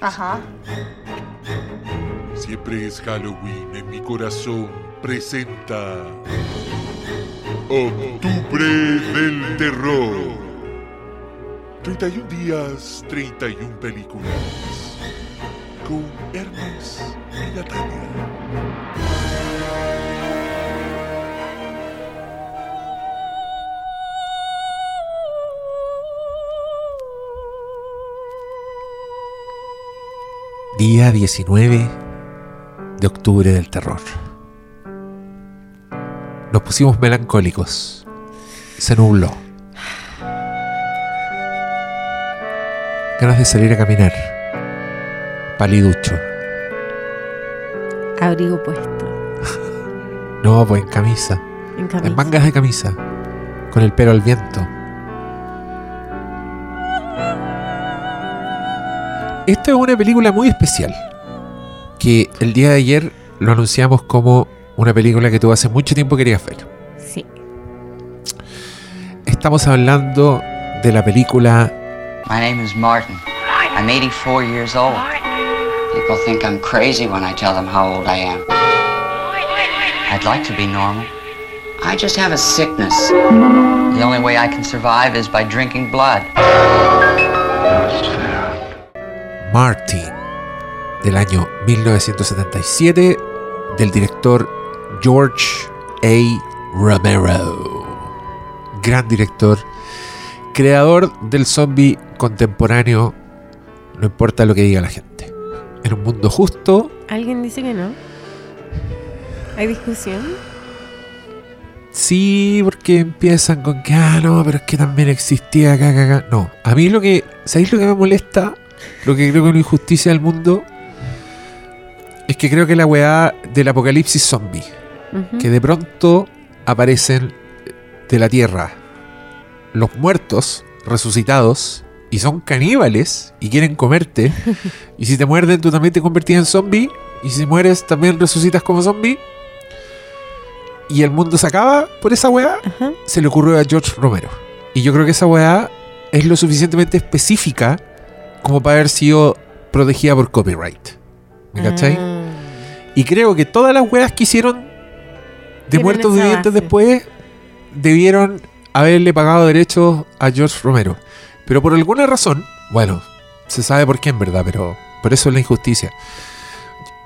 Ajá. Siempre es Halloween en mi corazón. Presenta. Octubre del Terror. 31 días, 31 películas. Con Hermes y Natalia. Día 19 de octubre del terror. Nos pusimos melancólicos. Se nubló. Ganas de salir a caminar. Paliducho. Abrigo puesto. No, pues en camisa. En camisa. En mangas de camisa. Con el pelo al viento. Esta es una película muy especial. Que el día de ayer lo anunciamos como una película que tú hace mucho tiempo querías ver. Sí. Estamos hablando de la película My name is Martin. I'm 84 years old. People think I'm crazy when I tell them how old I am. I'd like to be normal. I just have a sickness. The only way I can survive is by drinking blood. Martin del año 1977 del director George A. Romero. Gran director, creador del zombie contemporáneo, no importa lo que diga la gente. En un mundo justo, ¿Alguien dice que no? ¿Hay discusión? sí, porque empiezan con que, ah, no, pero es que también existía acá, acá, acá. No, a mí lo que, ¿sabéis lo que me molesta? Lo que creo que es una injusticia del mundo es que creo que la weá del apocalipsis zombie, que de pronto aparecen de la tierra los muertos resucitados y son caníbales y quieren comerte. y si te muerden, tú también te convertís en zombie. Y si mueres, también resucitas como zombie. Y el mundo se acaba por esa weá. Ajá. Se le ocurrió a George Romero. Y yo creo que esa weá es lo suficientemente específica como para haber sido protegida por copyright. ¿Me cachai? Ah. Y creo que todas las weas que hicieron de muertos vivientes base. después debieron haberle pagado derechos a George Romero. Pero por alguna razón, bueno, se sabe por qué en verdad, pero por eso es la injusticia.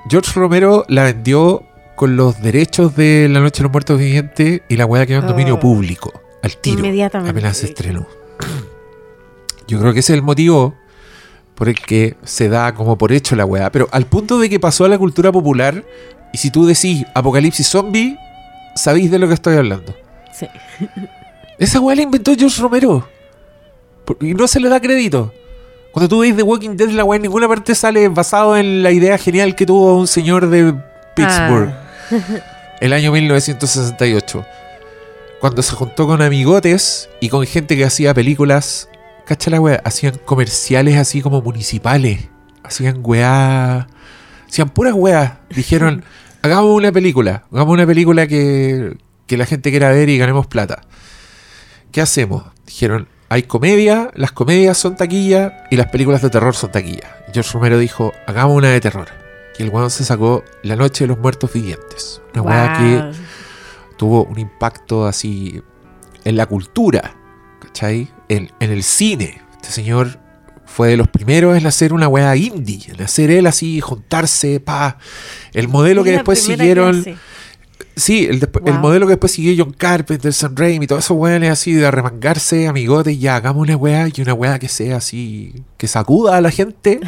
George Romero la vendió con los derechos de La Noche de los Muertos Vivientes y la wea quedó en dominio Oh. público, al tiro, Inmediatamente. apenas se estrenó. Yo creo que ese es el motivo por el que se da como por hecho la weá. Pero al punto de que pasó a la cultura popular, y si tú decís apocalipsis zombie, sabéis de lo que estoy hablando. Sí. Esa weá la inventó George Romero. Y no se le da crédito. Cuando tú veis The Walking Dead, la weá en ninguna parte sale basado en la idea genial que tuvo un señor de Pittsburgh. El año 1968. Cuando se juntó con amigotes y con gente que hacía películas. Cacha la weá. Hacían comerciales así como municipales. Hacían weá. Hacían puras weas. Dijeron, hagamos una película. Hagamos una película que, que la gente quiera ver y ganemos plata. ¿Qué hacemos? Dijeron, hay comedia, las comedias son taquilla y las películas de terror son taquilla. George Romero dijo, hagamos una de terror. Y el weón se sacó La Noche de los Muertos Vivientes. Una weá que tuvo un impacto así en la cultura, ¿cachai? En, en el cine. Este señor fue de los primeros en hacer una weá indie, en hacer él así, juntarse, pa. El modelo que después siguieron. clase. Sí, el, el modelo que después siguió John Carpenter, Sam Raimi, todos esos weones así de arremangarse, amigotes, ya hagamos una weá y una weá que sea así, que sacuda a la gente.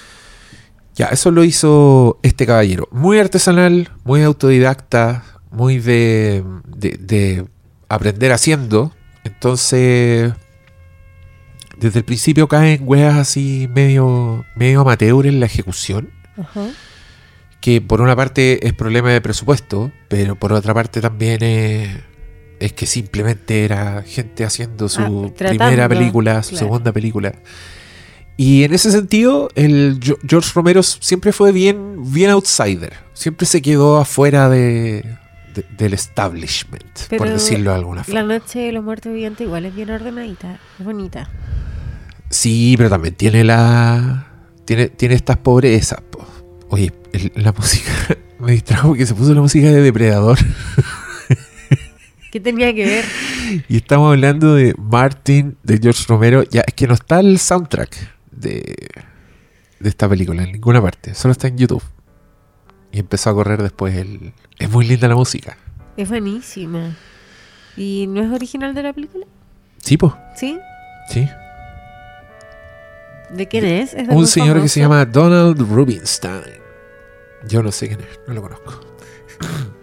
ya, eso lo hizo este caballero. Muy artesanal, muy autodidacta, muy de, de, de aprender haciendo. Entonces, desde el principio caen weas así medio, medio amateur en la ejecución Ajá. que por una parte es problema de presupuesto, pero por otra parte también es, es que simplemente era gente haciendo su Ah, tratando, primera película, su claro. segunda película. Y en ese sentido, el George Romero siempre fue bien, bien outsider. Siempre se quedó afuera de, de- del establishment, por decirlo de alguna La forma. noche de los muertos vivientes igual es bien ordenadita, es bonita. Sí, pero también tiene la. Tiene, tiene estas pobrezas. po. Oye, el- la música. Me distrajo porque se puso la música de Depredador. ¿Qué tenía que ver? Y estamos hablando de Martin, de George Romero. Ya, es que no está el soundtrack de, de esta película en ninguna parte. Solo está en YouTube. Y empezó a correr después el. Es muy linda la música. Es buenísima. ¿Y no es original de la película? Sí, pues. ¿Sí? Sí. ¿De quién es? ¿Es de Un señor que se llama Donald Rubinstein. Yo no sé quién es, no lo conozco.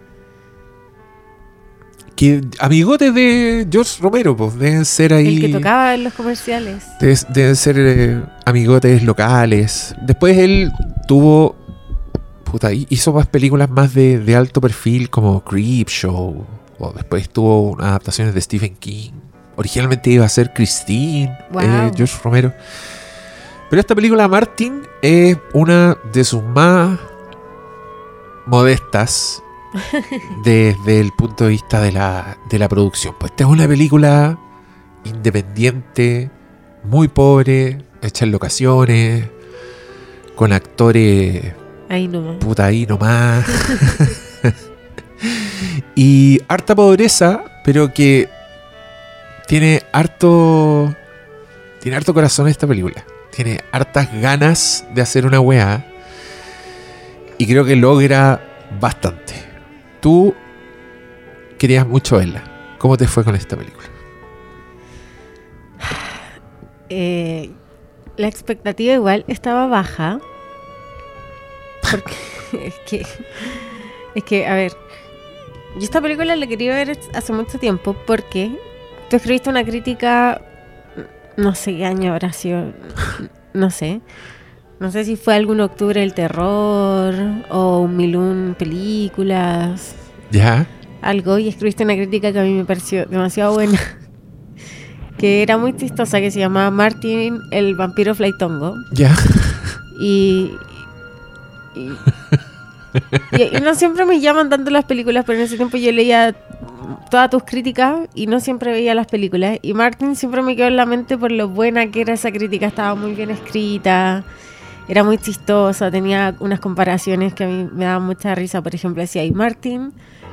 que amigotes de George Romero, pues deben ser ahí. El que tocaba en los comerciales. Deben, deben ser eh, amigotes locales. Después él tuvo. Puta, hizo más películas más de, de alto perfil como Creepshow. O después tuvo adaptaciones de Stephen King. Originalmente iba a ser Christine, Wow. eh, George Romero. Pero esta película, Martin, es una de sus más modestas desde el punto de vista de la, de la producción. Pues esta es una película independiente, muy pobre, hecha en locaciones, con actores Ahí nomás. puta ahí nomás. y harta pobreza, pero que tiene harto. Tiene harto corazón esta película. Tiene hartas ganas de hacer una weá. Y creo que logra bastante. Tú querías mucho verla. ¿Cómo te fue con esta película? Eh, la expectativa igual estaba baja. Porque es que. Es que, a ver. Yo esta película la quería ver hace mucho tiempo porque tú escribiste una crítica. No sé qué año habrá sido. No sé. No sé si fue algún octubre del terror o un milún películas. ¿Ya? algo y escribiste una crítica que a mí me pareció demasiado buena. que era muy chistosa, que se llamaba Martin el vampiro fleitongo. ¿Ya? Y, y, no siempre me llaman tanto las películas, pero en ese tiempo yo leía todas tus críticas y no siempre veía las películas. Y Martin siempre me quedó en la mente por lo buena que era esa crítica, estaba muy bien escrita. Era muy chistosa, tenía unas comparaciones que a mí me daban mucha risa. Por ejemplo, decía, y Martin,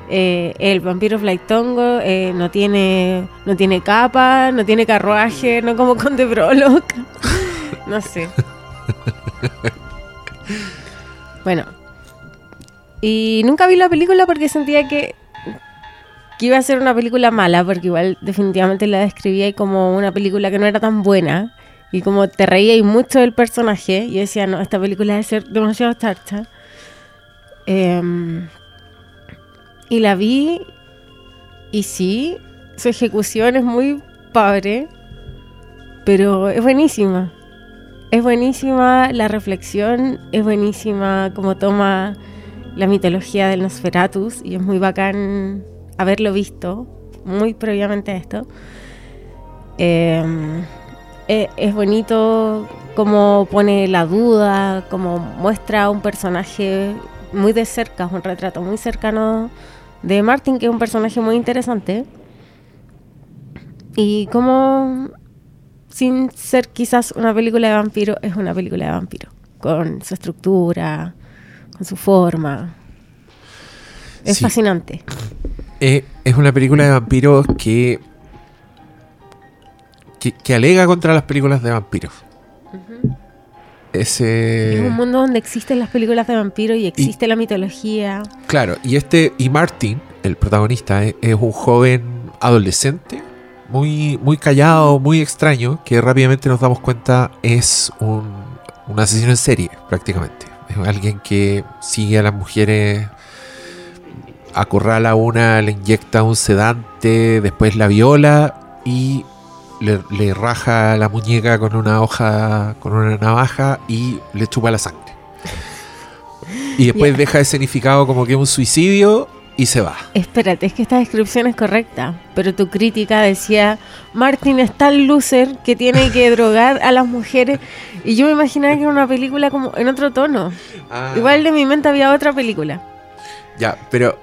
eh, el vampiro Flightongo, eh, no, tiene, no tiene capa, no tiene carruaje, no como Conde Prologue. no sé. Bueno. Y nunca vi la película porque sentía que, que iba a ser una película mala, porque igual definitivamente la describía como una película que no era tan buena. Y como te reía y mucho del personaje, yo decía, no, esta película debe ser demasiado charcha. Em, y la vi, y sí, su ejecución es muy pobre, pero es buenísima. Es buenísima la reflexión, es buenísima como toma la mitología del Nosferatus y es muy bacán haberlo visto muy previamente a esto. Eh, eh, es bonito como pone la duda, como muestra a un personaje muy de cerca, un retrato muy cercano de Martin, que es un personaje muy interesante. Y como sin ser quizás una película de vampiro, es una película de vampiro. Con su estructura, con su forma. Es Sí. fascinante. Eh, es una película de vampiros que, que. que alega contra las películas de vampiros. Ese. Es un mundo donde existen las películas de vampiro y existe la mitología. Claro, y este. Y Martin, el protagonista, es, es un joven adolescente. Muy, muy callado, muy extraño, que rápidamente nos damos cuenta es un, un asesino en serie, prácticamente. Es alguien que sigue a las mujeres, acorrala a una, le inyecta un sedante, después la viola y le, le raja la muñeca con una hoja, con una navaja y le chupa la sangre. Y después Ya. deja escenificado como que un suicidio y se va. Espérate, es que esta descripción es correcta, pero tu crítica decía, Martin es tan loser que tiene que drogar a las mujeres. Y yo me imaginaba que era una película como en otro tono. Igual de mi mente había otra película. Ya, pero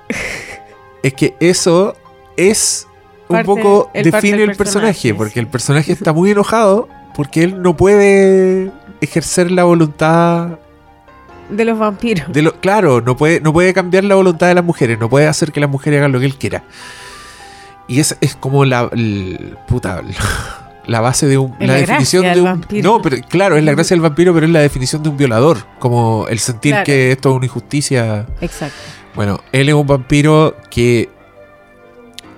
es que eso es un Parte- poco el define el personaje, personaje, porque el personaje está muy enojado porque él no puede ejercer la voluntad De los vampiros. de lo, claro, no puede, no puede cambiar la voluntad de las mujeres, no puede hacer que las mujeres hagan lo que él quiera. Y es, es como la, el- puta, la base de un, Es la la definición de un, vampiro. no, pero claro, es la gracia del vampiro, pero es la definición de un violador, como el sentir Claro. que esto es una injusticia. Exacto. Bueno, él es un vampiro que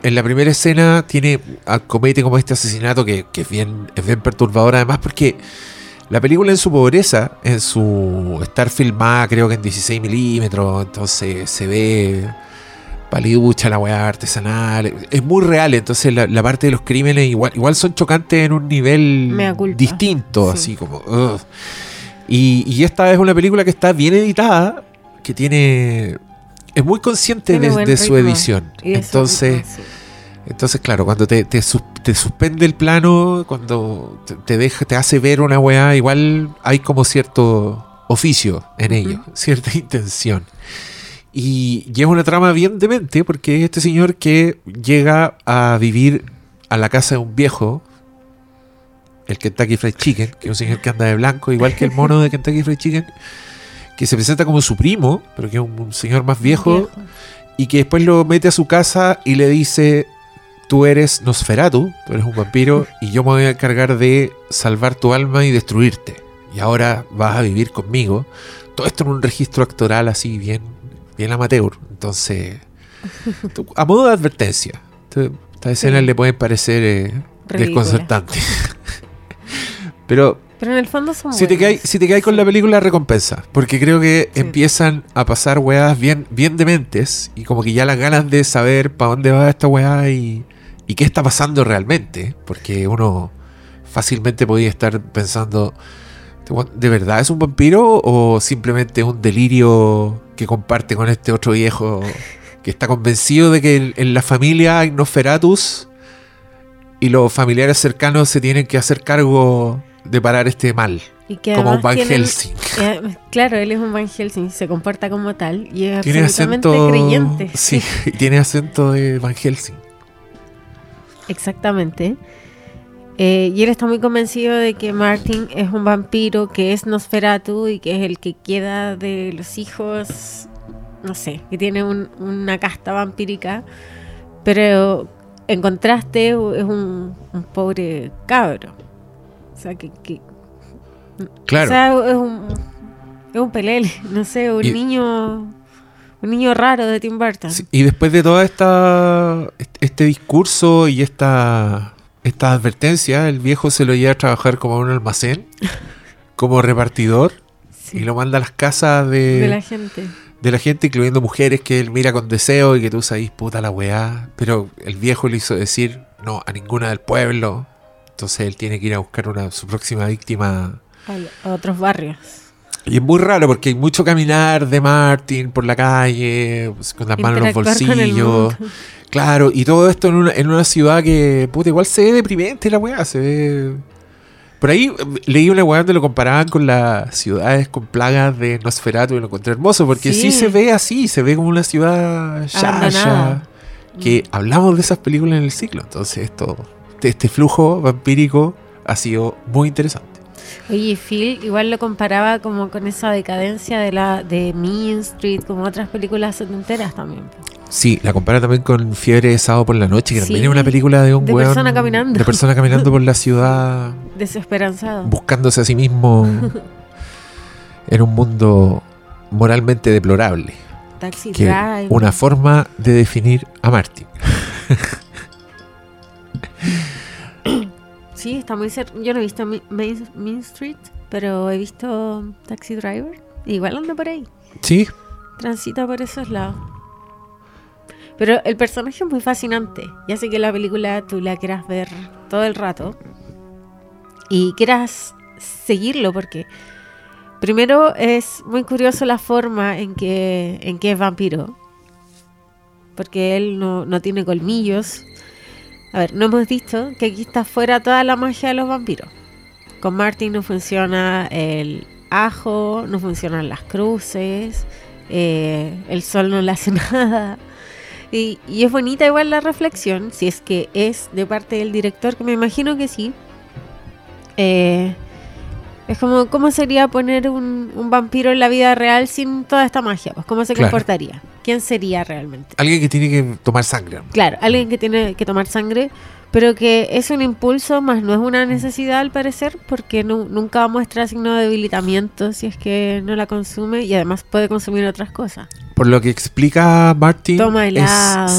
en la primera escena tiene ah, comete como este asesinato que, que es bien es bien perturbador además porque la película en su pobreza, en su estar filmada creo que en 16 milímetros, entonces se ve paliducha la weá artesanal, es muy real, entonces la, la parte de los crímenes igual, igual son chocantes en un nivel distinto, Sí. así como... ugh. Y, y esta es una película que está bien editada, que tiene... Es muy consciente de, su edición. Entonces, ritmo, sí. Entonces, claro, cuando te, te, sus- te suspende el plano, cuando te, deja, te hace ver una weá, igual hay como cierto oficio en ello, cierta intención. Y, es una trama bien demente, porque es este señor que llega a vivir a la casa de un viejo, el Kentucky Fried Chicken, que es un señor que anda de blanco, igual que el mono de Kentucky Fried Chicken, que se presenta como su primo, pero que es un, un señor más viejo, y que después lo mete a su casa y le dice, tú eres Nosferatu, tú eres un vampiro, y yo me voy a encargar de salvar tu alma y destruirte. Y ahora vas a vivir conmigo. Todo esto en un registro actoral así bien, bien amateur. Entonces, tú- a modo de advertencia, tú- estas escenas Sí. le pueden parecer eh, desconcertantes. Pero Pero en el fondo son si te, caes, si te con la película, recompensa. Porque creo que Sí. empiezan a pasar weas bien, bien dementes. Y como que ya las ganas de saber para dónde va esta weá y, y qué está pasando realmente. Porque uno fácilmente podía estar pensando: ¿este weón ¿de verdad es un vampiro o simplemente un delirio que comparte con este otro viejo que está convencido de que en, en la familia hay Nosferatus y los familiares cercanos se tienen que hacer cargo de parar este mal? Y que como un Van tienen- Helsing. eh, claro, él es un Van Helsing, se comporta como tal y es Tiene absolutamente acento. creyente. Sí, y tiene acento de Van Helsing. Exactamente. Eh, y él está muy convencido de que Martin es un vampiro, que es Nosferatu y que es el que queda de los hijos, no sé, que tiene un- una casta vampírica. Pero en contraste es un, un pobre cabro. O sea, que, que- Claro. o sea, es un, es un pelele, no sé, un Y- niño un niño raro de Tim Burton. Sí, y después de toda esta este discurso y esta esta advertencia, el viejo se lo lleva a trabajar como en un almacén, como repartidor, Sí, y lo manda a las casas de, de la gente. de la gente, incluyendo mujeres que él mira con deseo y que tú sabes, puta la weá. Pero el viejo le hizo decir no a ninguna del pueblo. Entonces él tiene que ir a buscar una, su próxima víctima. A otros barrios. Y es muy raro porque hay mucho caminar de Martin por la calle, pues, con las manos en los bolsillos. Claro, y todo esto en una, en una ciudad que, puta, igual se ve deprimente la weá, se ve... Por ahí eh, leí una weá donde lo comparaban con las ciudades con plagas de Nosferatu y lo encontré hermoso, porque sí, Sí. se ve así, se ve como una ciudad ya, que hablamos de esas películas en el ciclo, entonces esto, este flujo vampírico ha sido muy interesante. Oye, Phil igual lo comparaba como con esa decadencia de la de Mean Street, como otras películas setenteras también. Sí, la compara también con Fiebre de Sábado por la Noche, que Sí, también es una película de un de weón- persona caminando. De persona caminando por la ciudad, Desesperanzado. buscándose a sí mismo en un mundo moralmente deplorable. Taxi Que Drive. una forma de definir a Martin. Sí, está muy cerca. Yo no he visto Main, Mean Street, pero he visto Taxi Driver. Igual anda por ahí. Sí, Transita por esos lados. Pero el personaje es muy fascinante. Ya sé que la película tú la quieras ver todo el rato. Y quieras seguirlo porque primero es muy curioso la forma en que, en que es vampiro. Porque él no, no tiene colmillos. A ver, no hemos dicho que aquí está fuera toda la magia de los vampiros. Con Martin no funciona el ajo, no funcionan las cruces, eh, el sol no le hace nada. Y, es bonita igual la reflexión, si es que es de parte del director, que me imagino que sí. Eh, es como, ¿cómo sería poner un, un vampiro en la vida real sin toda esta magia? Pues, ¿cómo se Claro. comportaría? ¿Quién sería realmente? Alguien que tiene que tomar sangre. Claro, alguien que tiene que tomar sangre, pero que es un impulso, más no es una necesidad al parecer, porque nu- nunca muestra signo de debilitamiento si es que no la consume y además puede consumir otras cosas. Por lo que explica Martin, Toma es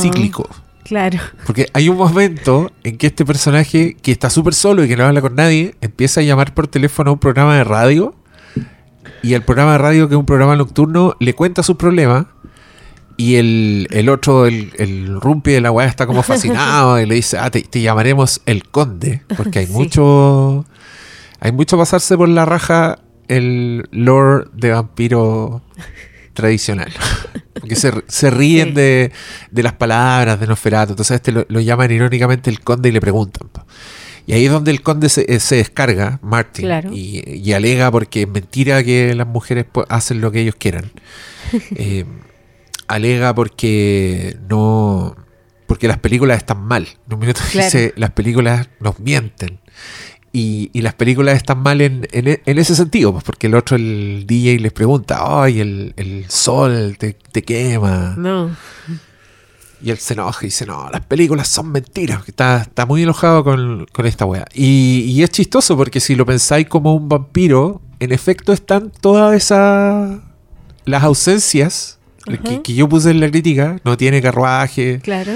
cíclico. Claro, Porque hay un momento en que este personaje, que está súper solo y que no habla con nadie, empieza a llamar por teléfono a un programa de radio. Y el programa de radio, que es un programa nocturno, le cuenta sus problemas. Y el, el otro, el, el rumpi de la weá, está como fascinado y le dice, ah, te, te llamaremos el conde. Porque hay Sí. mucho. Hay mucho pasarse por la raja el lore de vampiro tradicional. Porque se, se ríen Sí. de, de las palabras de Nosferatu. Entonces este lo, lo llaman irónicamente el conde y le preguntan. Y ahí es donde el conde se, eh, se descarga, Martin, Claro. y, y alega porque es mentira que las mujeres hacen lo que ellos quieran. Eh, alega porque no porque las películas están mal. En un minuto Claro. dice, las películas nos mienten. Y, y las películas están mal en, en en ese sentido, pues porque el otro, el DJ, les pregunta, ay, el, el sol te, te quema. no. Y él se enoja y dice, no, las películas son mentiras. Está, está muy enojado con, con esta wea. Y, y es chistoso porque si lo pensáis como un vampiro, en efecto están todas esas... Las ausencias que, que yo puse en la crítica. No tiene carruaje. Claro.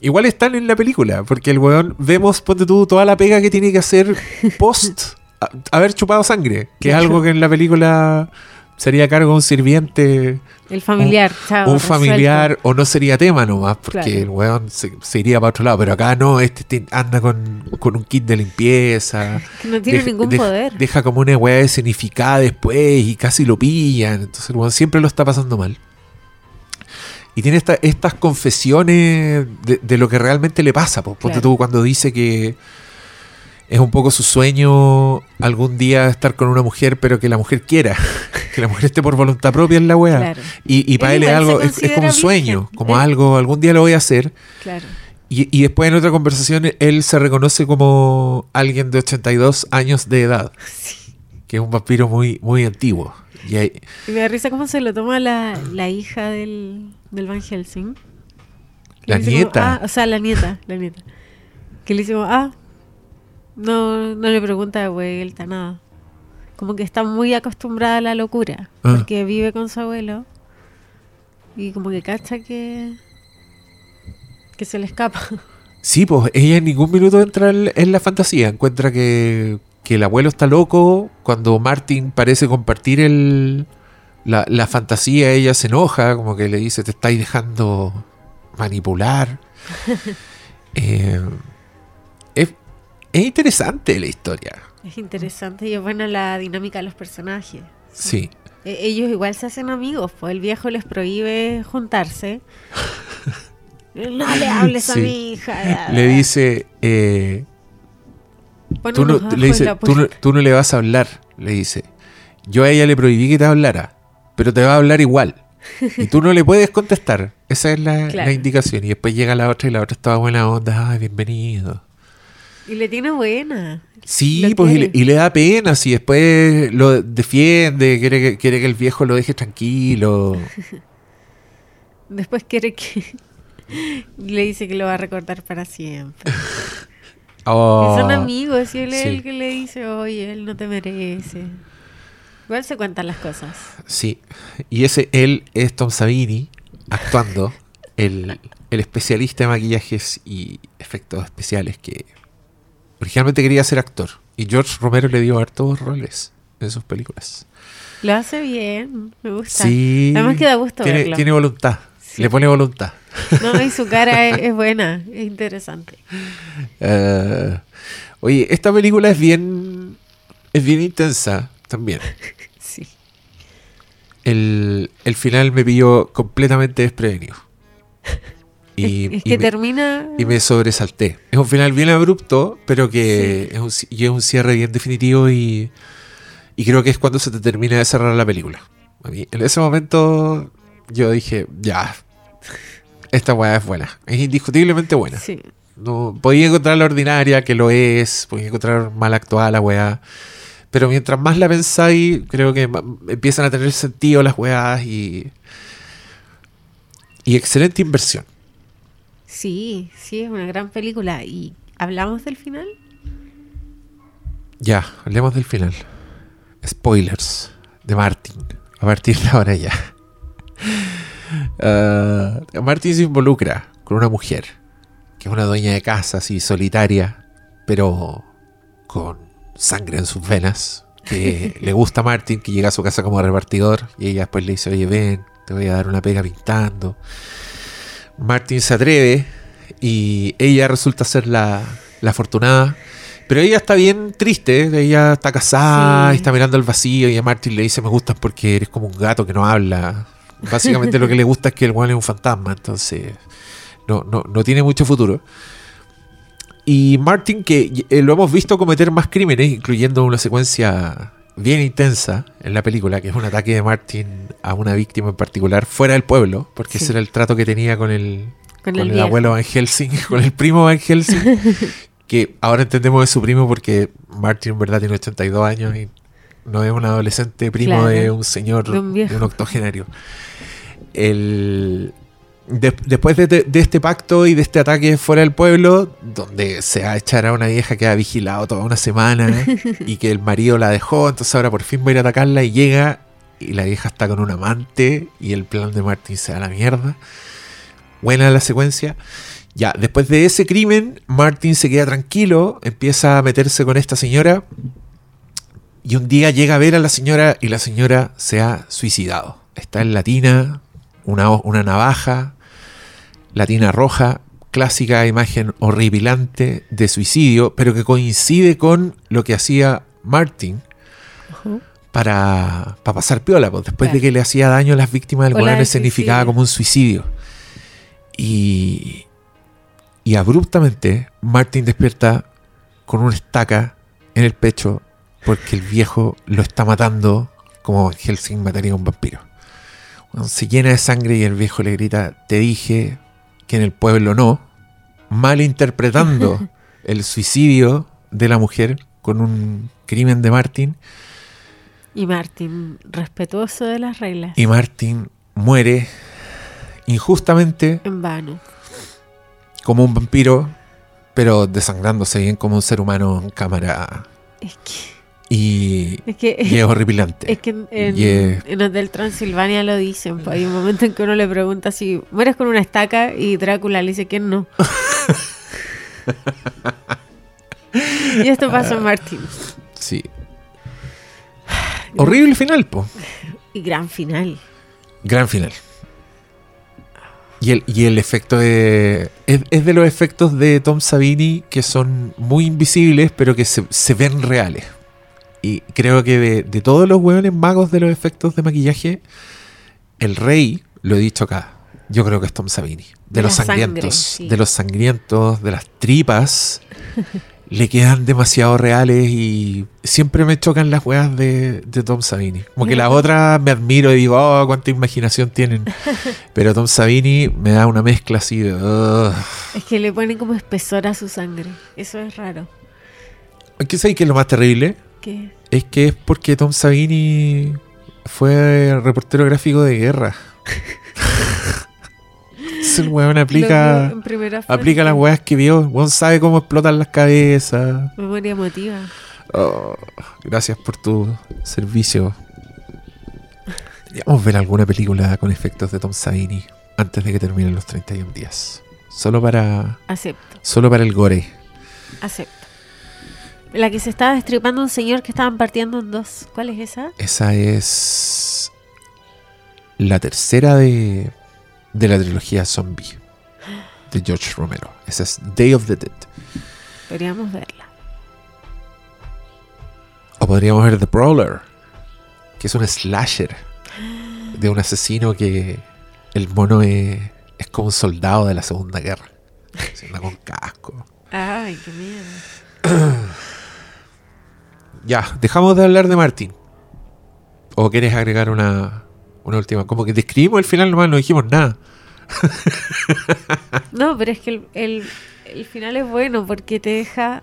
Igual están en la película. Porque el weón, vemos, ponte tú, toda la pega que tiene que hacer post a- haber chupado sangre. Que es algo que en la película sería a cargo de un sirviente El familiar, chao, un resuelto. familiar o no sería tema nomás, porque Claro. el weón se, se iría para otro lado. Pero acá no, este ti- anda con, con un kit de limpieza. Que no tiene Deja- ningún poder. Deja como una weá escenificada después y casi lo pillan. Entonces el weón siempre lo está pasando mal. Y tiene esta- estas confesiones de, de lo que realmente le pasa. Ponte Claro. tú cuando dice que es un poco su sueño algún día estar con una mujer, pero que la mujer quiera. que la mujer esté por voluntad propia en la weá. Claro. Y, y para Él él es algo, es, es como un sueño, virgen. como Él- algo, algún día lo voy a hacer. Claro. Y, y después en otra conversación él se reconoce como alguien de 82 años de edad, que es un vampiro muy, muy antiguo. Y ahí- Y me da risa cómo se lo toma la, la hija del, del Van Helsing. La como, nieta. ah, o sea, la nieta, la nieta. Que le dice como, ah, no, no le pregunta de vuelta, nada. Como que está muy acostumbrada a la locura. Ah. Porque vive con su abuelo. Y como que cacha que... Que se le escapa. sí, pues ella en ningún minuto entra en, en la fantasía, encuentra que, que el abuelo está loco, cuando Martin parece compartir el, la, la fantasía, ella se enoja, como que le dice, te estáis dejando manipular. Eh, es, es interesante la historia. Es interesante y es buena la dinámica de los personajes. Sí. E- Ellos igual se hacen amigos, pues el viejo les prohíbe juntarse. No le hables a mi hija. Le dice, eh, tú, no, le dice tú, no, tú no le vas a hablar. Le dice, yo a ella le prohibí que te hablara, pero te va a hablar igual. Y tú no le puedes contestar. Esa es la, Claro. la indicación. Y después llega la otra y la otra estaba buena onda. Ay, bienvenido. Y le tiene buena. Sí, pues y le, quiere. y le da pena si después lo defiende, quiere que, quiere que el viejo lo deje tranquilo. Después quiere que... Le dice que lo va a recordar para siempre. Oh, Y son amigos y él es el que le dice, oye, él no te merece. Igual se cuentan las cosas. Sí, y ese él es Tom Savini actuando, el, el especialista de maquillajes y efectos especiales que originalmente quería ser actor. Y George Romero le dio hartos roles en sus películas. Lo hace bien, me gusta. Sí, Además que da gusto tiene, verlo. tiene voluntad, Sí. le pone voluntad. No, y su cara es, es buena, es interesante. Eh, oye, esta película es bien, es bien intensa también. Sí. El, el final me pilló completamente desprevenido. Y, es y que me- termina... y me sobresalté. Es un final bien abrupto, pero que es, un, y es un cierre bien definitivo y, y creo que es cuando se te termina de cerrar la película. A mí, en ese momento yo dije, ya, esta weá es buena, es indiscutiblemente buena. Sí. no podía encontrar la ordinaria, que lo es, podía encontrar mal actuada la weá. Pero mientras más la pensáis, creo que empiezan a tener sentido las weas y. Y excelente inversión. Sí, sí, es una gran película. ¿Y hablamos del final? Ya, hablemos del final. Spoilers de Martin. A partir de ahora ya. Ah, Martin se involucra con una mujer, que es una dueña de casa, así solitaria, pero con sangre en sus venas, que le gusta a Martin, que llega a su casa como repartidor, y ella después le dice, oye, ven, te voy a dar una pega pintando. Martin se atreve y ella resulta ser la, la afortunada. Pero ella está bien triste, ella está casada, Sí. está mirando al vacío y a Martin le dice, me gustas porque eres como un gato que no habla. Básicamente lo que le gusta es que el weón es un fantasma, entonces no, no, no tiene mucho futuro. Y Martin, que eh, lo hemos visto cometer más crímenes, incluyendo una secuencia bien intensa en la película, que es un ataque de Martin a una víctima en particular fuera del pueblo, porque Sí. ese era el trato que tenía con el, Con con el abuelo Van Helsing, con el primo Van Helsing, que ahora entendemos es su primo porque Martin en verdad tiene 82 años y no es un adolescente primo Claro, de un señor, de un de un octogenario. El, de- después de, este pacto y de este ataque fuera del pueblo, donde se va a echar a una vieja que ha vigilado toda una semana y que el marido la dejó, entonces ahora por fin va a ir a atacarla y llega y la vieja está con un amante y el plan de Martin se da la mierda. Buena la secuencia. Ya, después de ese crimen, Martin se queda tranquilo, empieza a meterse con esta señora y un día llega a ver a la señora y la señora se ha suicidado. Está en latina, una, ho- una navaja, latina roja, clásica imagen horripilante de suicidio, pero que coincide con lo que hacía Martin para, para pasar piola, pues, después de que le hacía daño a las víctimas, del significaba suicidio. como un suicidio. Y, y abruptamente Martin despierta con una estaca en el pecho porque el viejo lo está matando como Van Helsing mataría a un vampiro. Se llena de sangre y el viejo le grita, te dije que en el pueblo no, malinterpretando el suicidio de la mujer con un crimen de Martin Y Martin, respetuoso de las reglas. y Martin muere injustamente En vano. como un vampiro, pero desangrándose bien como un ser humano en cámara Es que. Y, Es que. y es horripilante. Es que en, en, en Hotel Transilvania lo dicen. pues, hay un momento en que uno le pregunta si mueres con una estaca y Drácula le dice que no. y esto pasó en Martin. Sí. Horrible final, po. Y gran final. Gran final. Y el, y el efecto de. Es, es de los efectos de Tom Savini que son muy invisibles, pero que se, se ven reales. Y creo que de, de todos los hueones magos de los efectos de maquillaje, el rey, lo he dicho acá, yo creo que es Tom Savini. De, De los sangre, sangrientos. sí. De los sangrientos, de las tripas. le quedan demasiado reales y siempre me chocan las weas de, de Tom Savini. Como que las otras me admiro y digo, oh, cuánta imaginación tienen. Pero Tom Savini me da una mezcla así de... Es que le ponen como espesor a su sangre. Eso es raro. ¿Qué sabéis que es lo más terrible? ¿Qué? Es que es porque Tom Savini fue reportero gráfico de guerra. El weón aplica, aplica las weas que vio. El weón sabe cómo explotan las cabezas. Memoria emotiva. Oh, gracias por tu servicio. A ver alguna película con efectos de Tom Savini antes de que terminen los 31 días. Solo para, Acepto, solo para el gore. acepto. La que se estaba destripando un señor que estaban partiendo en dos. ¿Cuál es esa? Esa es la tercera de, de la trilogía Zombie de George Romero. Esa es Day of the Dead. Podríamos verla. O podríamos ver The Brawler, que es un slasher de un asesino que el mono es, es como un soldado de la Segunda Guerra. Se anda con casco. Ay, qué miedo. Ya, dejamos de hablar de Martin. ¿O quieres agregar una, una última? Como que describimos el final nomás, no dijimos nada. No, pero es que el, el- el final es bueno porque te deja.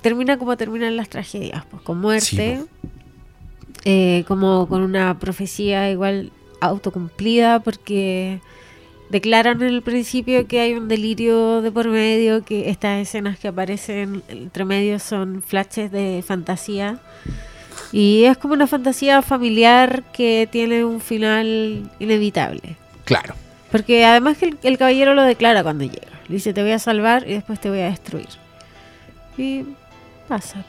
Termina como terminan las tragedias, pues con muerte, eh, como con una profecía igual autocumplida porque declaran en el principio que hay un delirio de por medio, que estas escenas que aparecen entre medio son flashes de fantasía. Y es como una fantasía familiar que tiene un final inevitable. Claro. Porque además que el, el caballero lo declara cuando llega. Le dice, te voy a salvar y después te voy a destruir. Y pasa.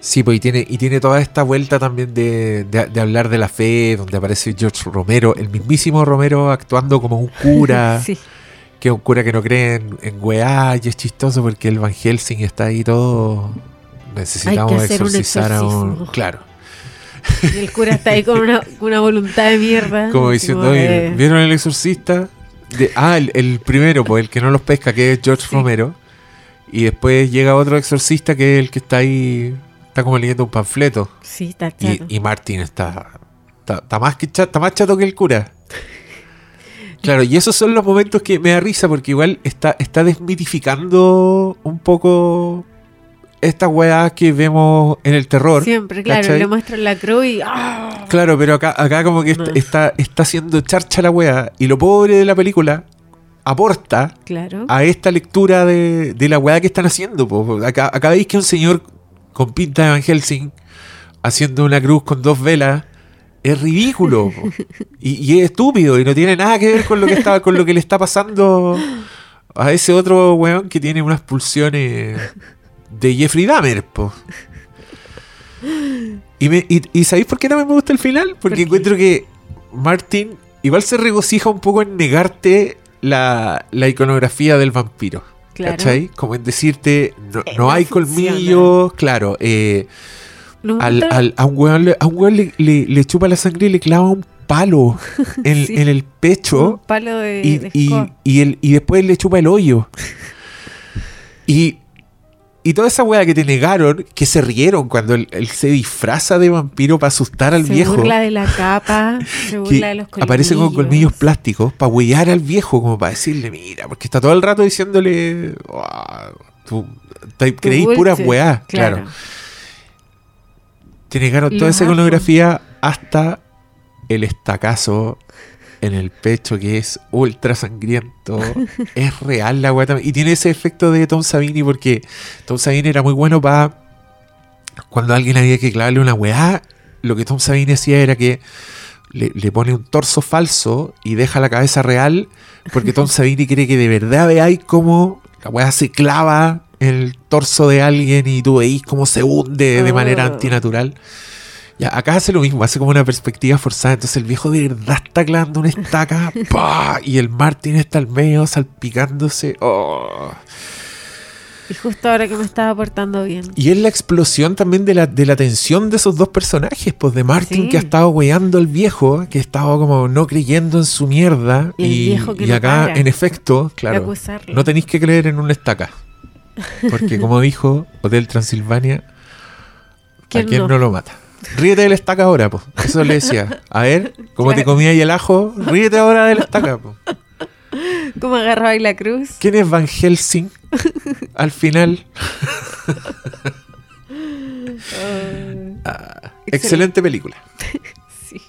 Sí, pues y tiene, y tiene toda esta vuelta también de, de- de hablar de la fe, donde aparece George Romero, el mismísimo Romero actuando como un cura, sí. que es un cura que no cree en, en weá, y es chistoso porque el Van Helsing está ahí todo. Necesitamos un exorcizar a un. Claro. Y el cura está ahí con una, una voluntad de mierda. Como diciendo, como "Oye, de- ¿vieron el exorcista? De- ah, el, el primero, pues el que no los pesca, que es George Sí. Romero. Y después llega otro exorcista que es el que está ahí, está como leyendo un panfleto. Sí, está Y, chato. y Martin está, está, está más que cha- está más chato que el cura. Claro, y esos son los momentos que me da risa porque igual está, está desmitificando un poco estas weas que vemos en el terror. Siempre, claro, ¿cachai? le muestran la cruz y... ¡ah! Claro, pero acá, acá como que No. está, está, está haciendo charcha la wea. Y lo pobre de la película aporta Claro. a esta lectura de, de la weá que están haciendo. po. Acá, acá veis que un señor con pinta de Van Helsing haciendo una cruz con dos velas es ridículo y, y es estúpido y no tiene nada que ver con lo que está, con lo que le está pasando a ese otro weón que tiene unas pulsiones de Jeffrey Dahmer. po. Y, me, y, y ¿sabéis por qué no me gusta el final? Porque encuentro que Martin igual se regocija un poco en negarte la, la iconografía del vampiro. Claro. ¿Cachai? Como en decirte, no, Eh, no hay funciona. colmillos, claro. eh, No, al, al- a un weón, le, a un weón le, le- le chupa la sangre y le clava un palo en, Sí. en el un pecho palo de, y, de y, escoba. y el- y después le chupa el hoyo. Y, y toda esa weá que te negaron, que se rieron cuando él, él se disfraza de vampiro para asustar al se viejo. burla de la capa, se burla de los colmillos. aparece con colmillos plásticos para huellar al viejo, como para decirle, mira, porque está todo el rato diciéndole, "Ah, tú te Tu creí puras bullshit, weá, claro. Te negaron toda esa iconografía hasta el estacazo en el pecho que es ultra sangriento. es real la weá también. Y tiene ese efecto de Tom Savini porque Tom Savini era muy bueno para cuando alguien había que clavarle una weá. Lo que Tom Savini hacía era que le, le pone un torso falso y deja la cabeza real porque Tom Savini cree que de verdad veáis cómo la weá se clava en el torso de alguien y tú veis cómo se hunde de manera Oh. antinatural. Ya, acá hace lo mismo, hace como una perspectiva forzada. Entonces el viejo de verdad está clavando una estaca ¡pah! y el Martin está al medio salpicándose. ¡oh! Y justo ahora que me estaba portando bien. Y es la explosión también de la, de la tensión de esos dos personajes, pues de Martin Sí. que ha estado weando al viejo, que ha estado como no creyendo en su mierda. Y el viejo que y no acá, en efecto, claro, no tenéis que creer en una estaca. Porque como dijo Hotel Transilvania, ¿a ¿Quién quién no? no? lo mata? Ríete de la estaca ahora, pues. Eso le decía. A ver, como te comía ahí el ajo, ríete ahora de la estaca, pues. ¿Cómo agarraba ahí la cruz? ¿Quién es Van Helsing? Al final. Ah, excelente película. Sí.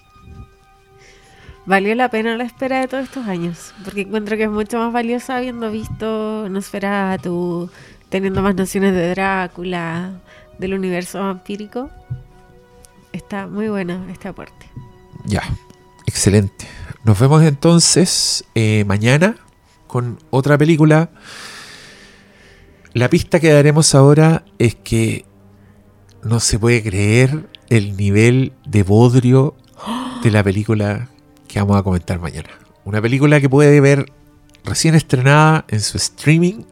Valió la pena la espera de todos estos años, porque encuentro que es mucho más valiosa habiendo visto Nosferatu, teniendo más nociones de Drácula, del universo vampírico. Está muy buena este aporte. Ya, excelente. Nos vemos entonces eh, mañana con otra película. La pista que daremos ahora es que no se puede creer el nivel de bodrio de la película que vamos a comentar mañana. Una película que puede ver recién estrenada en su streaming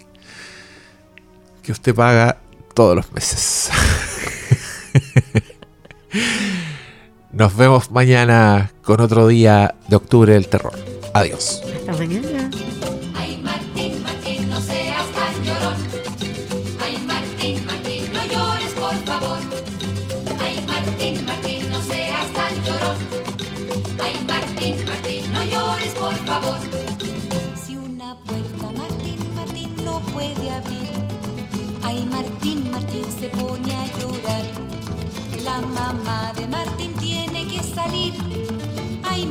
que usted paga todos los meses. Nos vemos mañana con otro día de octubre del terror. Adiós. Hasta mañana.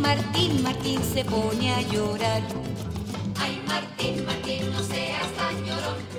Martín, Martín se pone a llorar. Ay, Martín, Martín, no seas tan llorón.